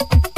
you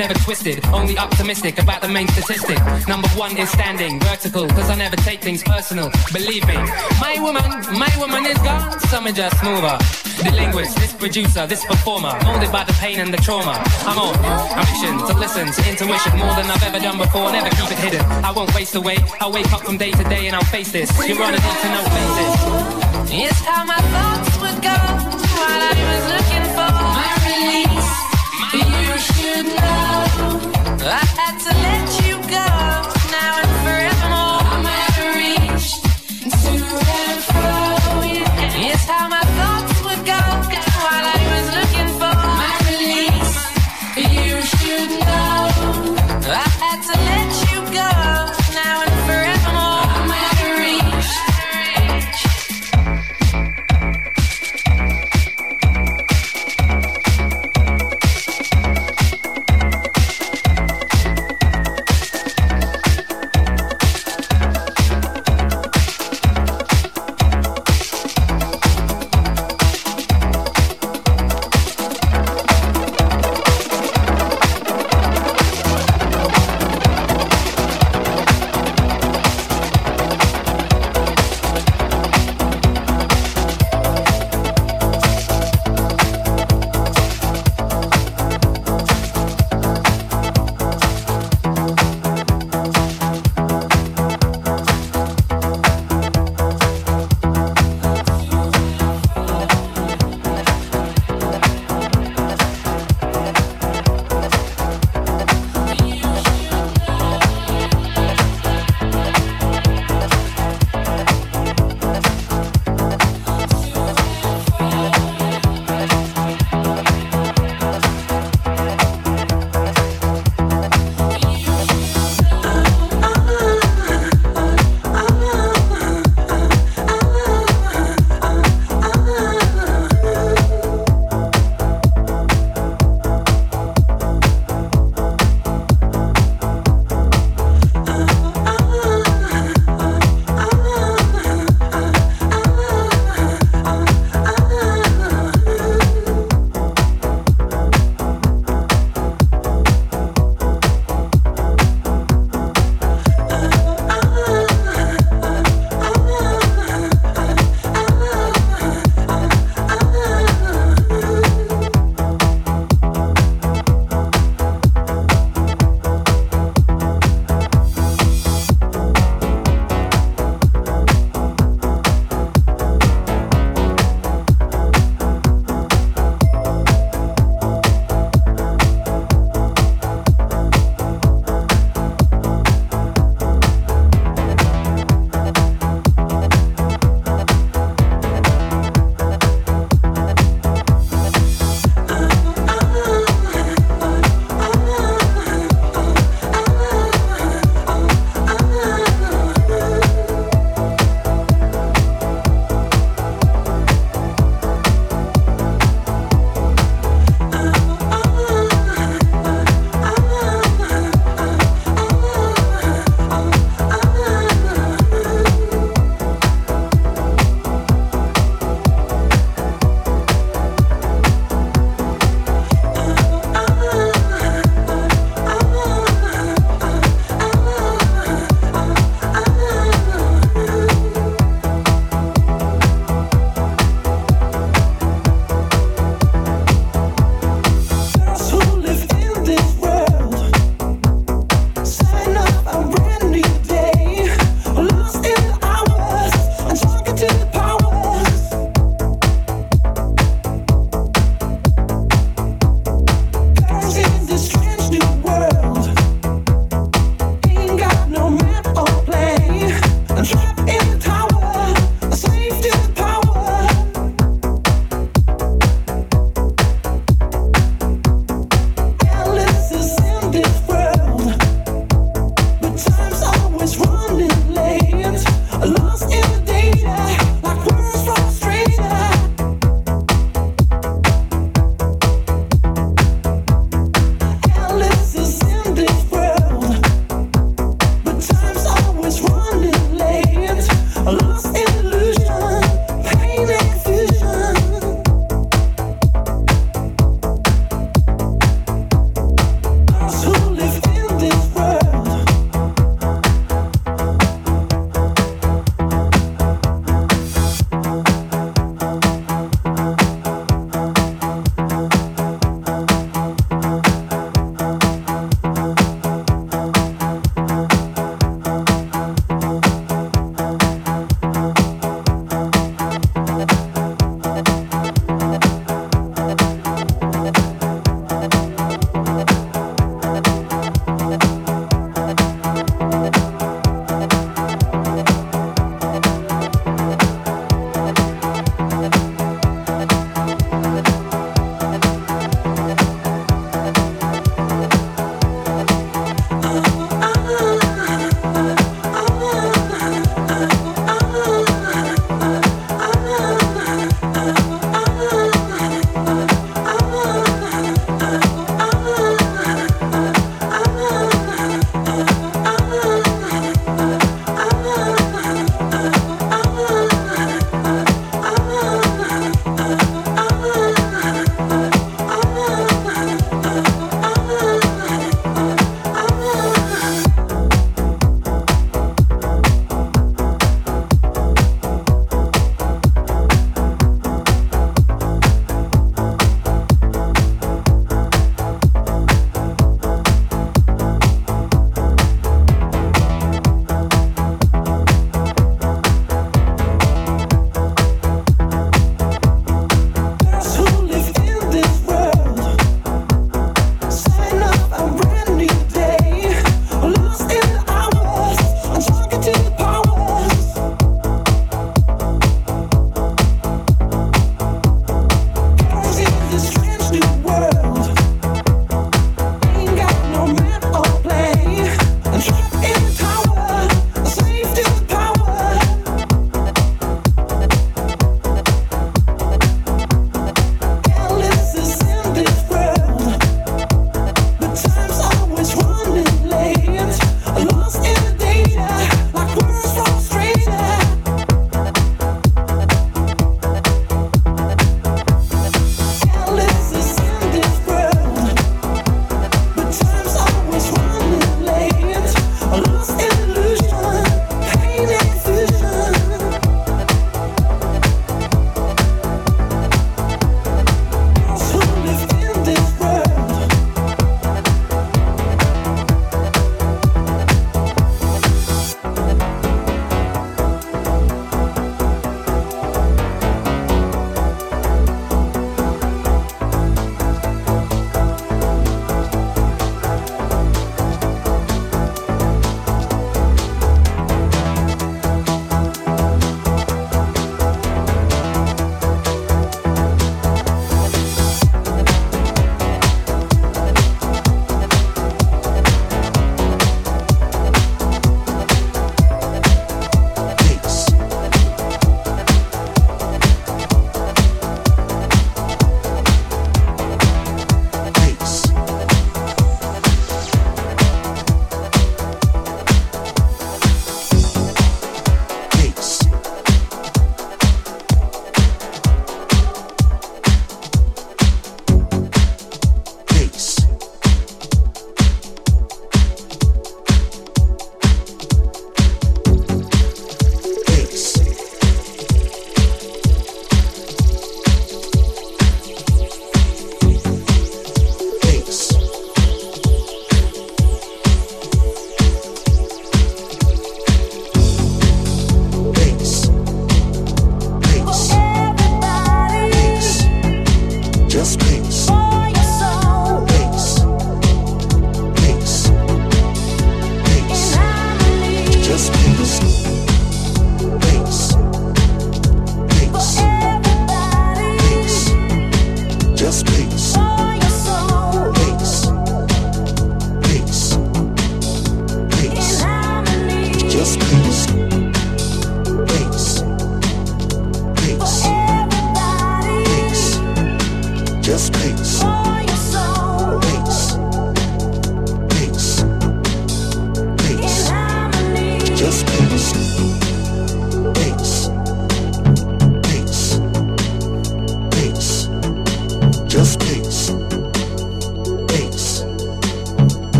never twisted, only optimistic about the main statistic. Number one is standing vertical, cause I never take things personal. Believe me, my woman, my woman is gone, some are just mover. The linguist, this producer, this performer, molded by the pain and the trauma. I'm on ambition to listen to intuition more than I've ever done before. Never keep it hidden. I won't waste away. I'll wake up from day to day and I'll face this. You're on a need to know basis. It's how I thoughts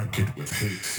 the market with hits.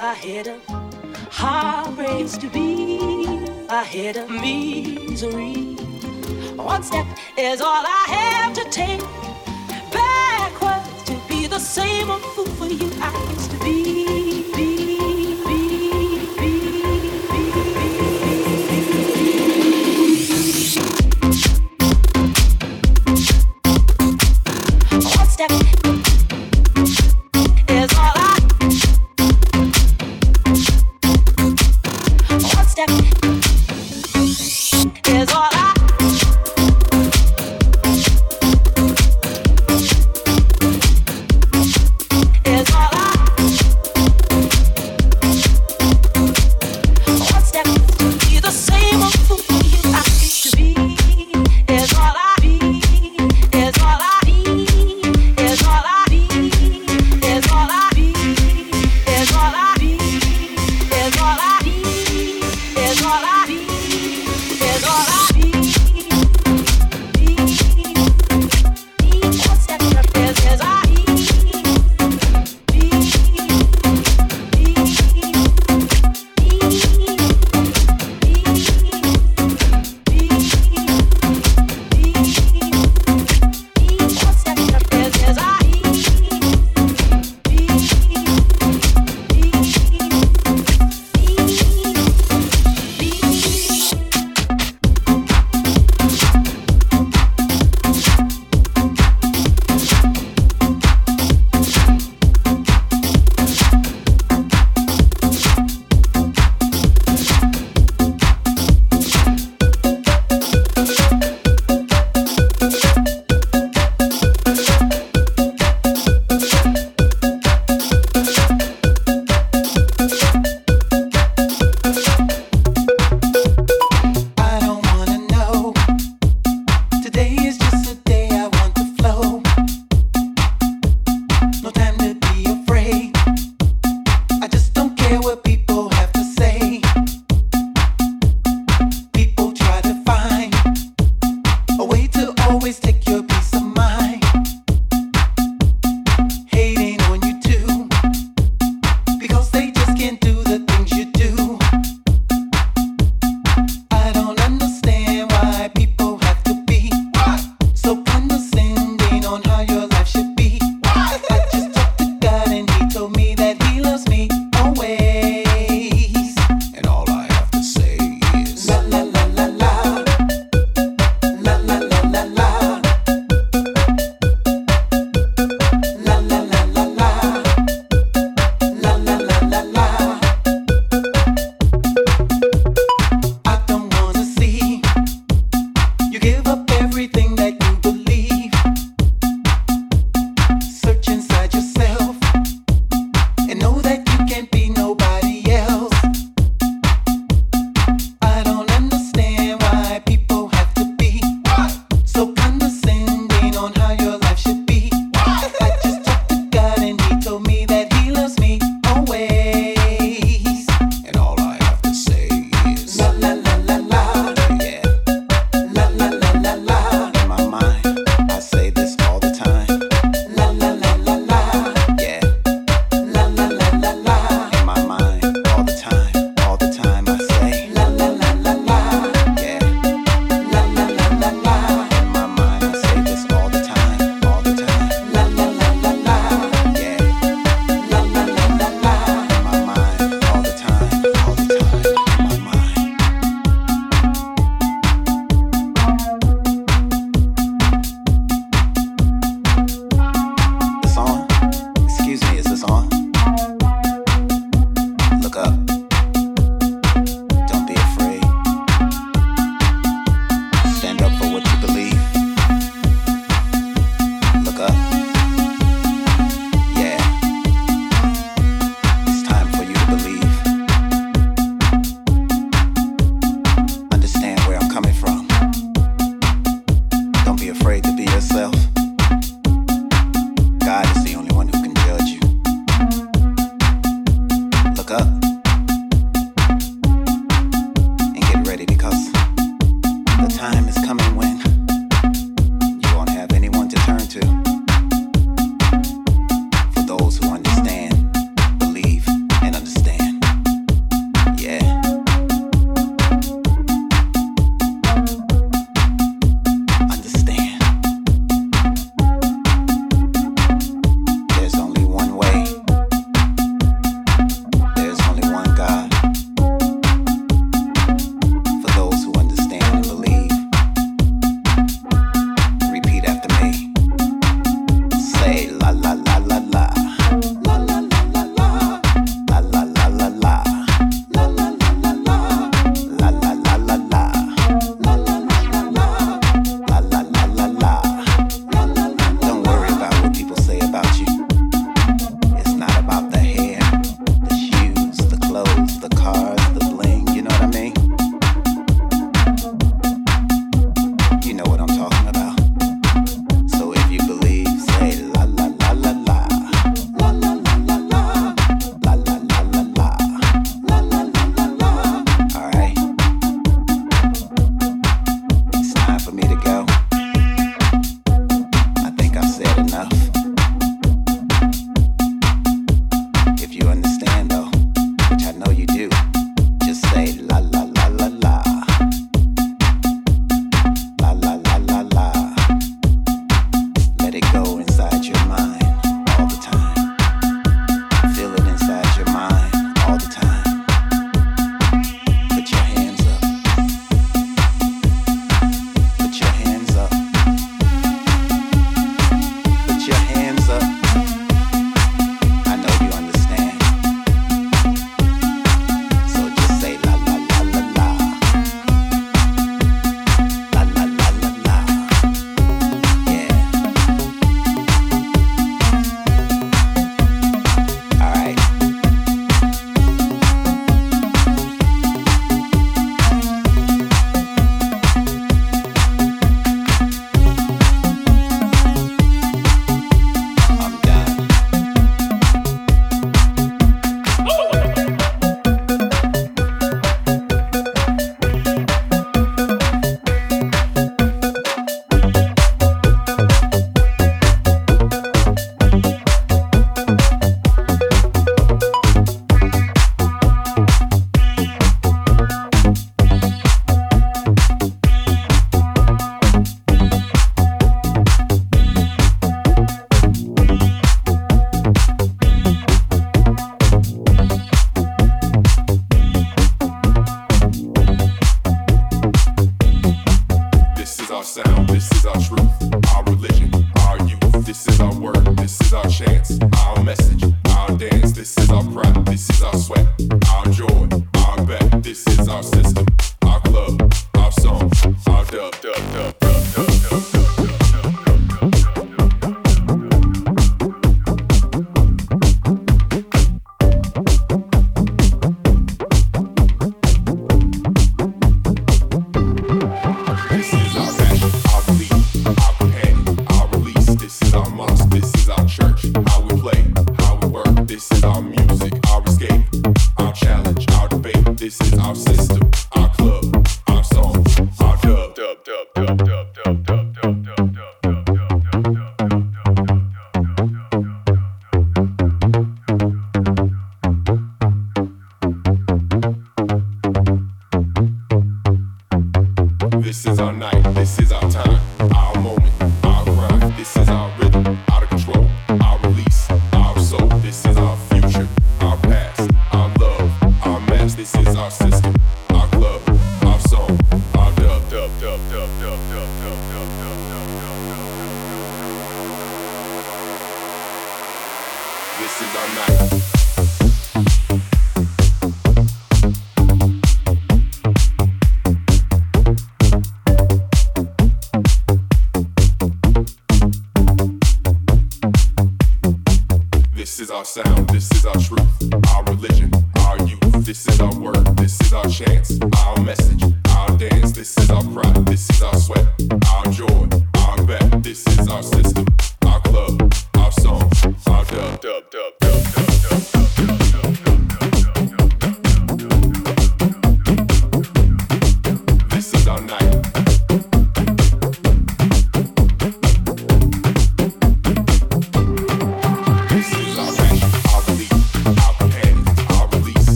ahead of heartbreaks to be ahead of misery. One step is all I have to take. Backwards to be the same old fool for you I used to be. be.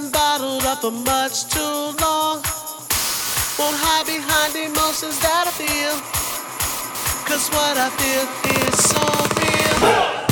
been bottled up for much too long. Won't hide behind emotions that I feel. Cause what I feel is so real.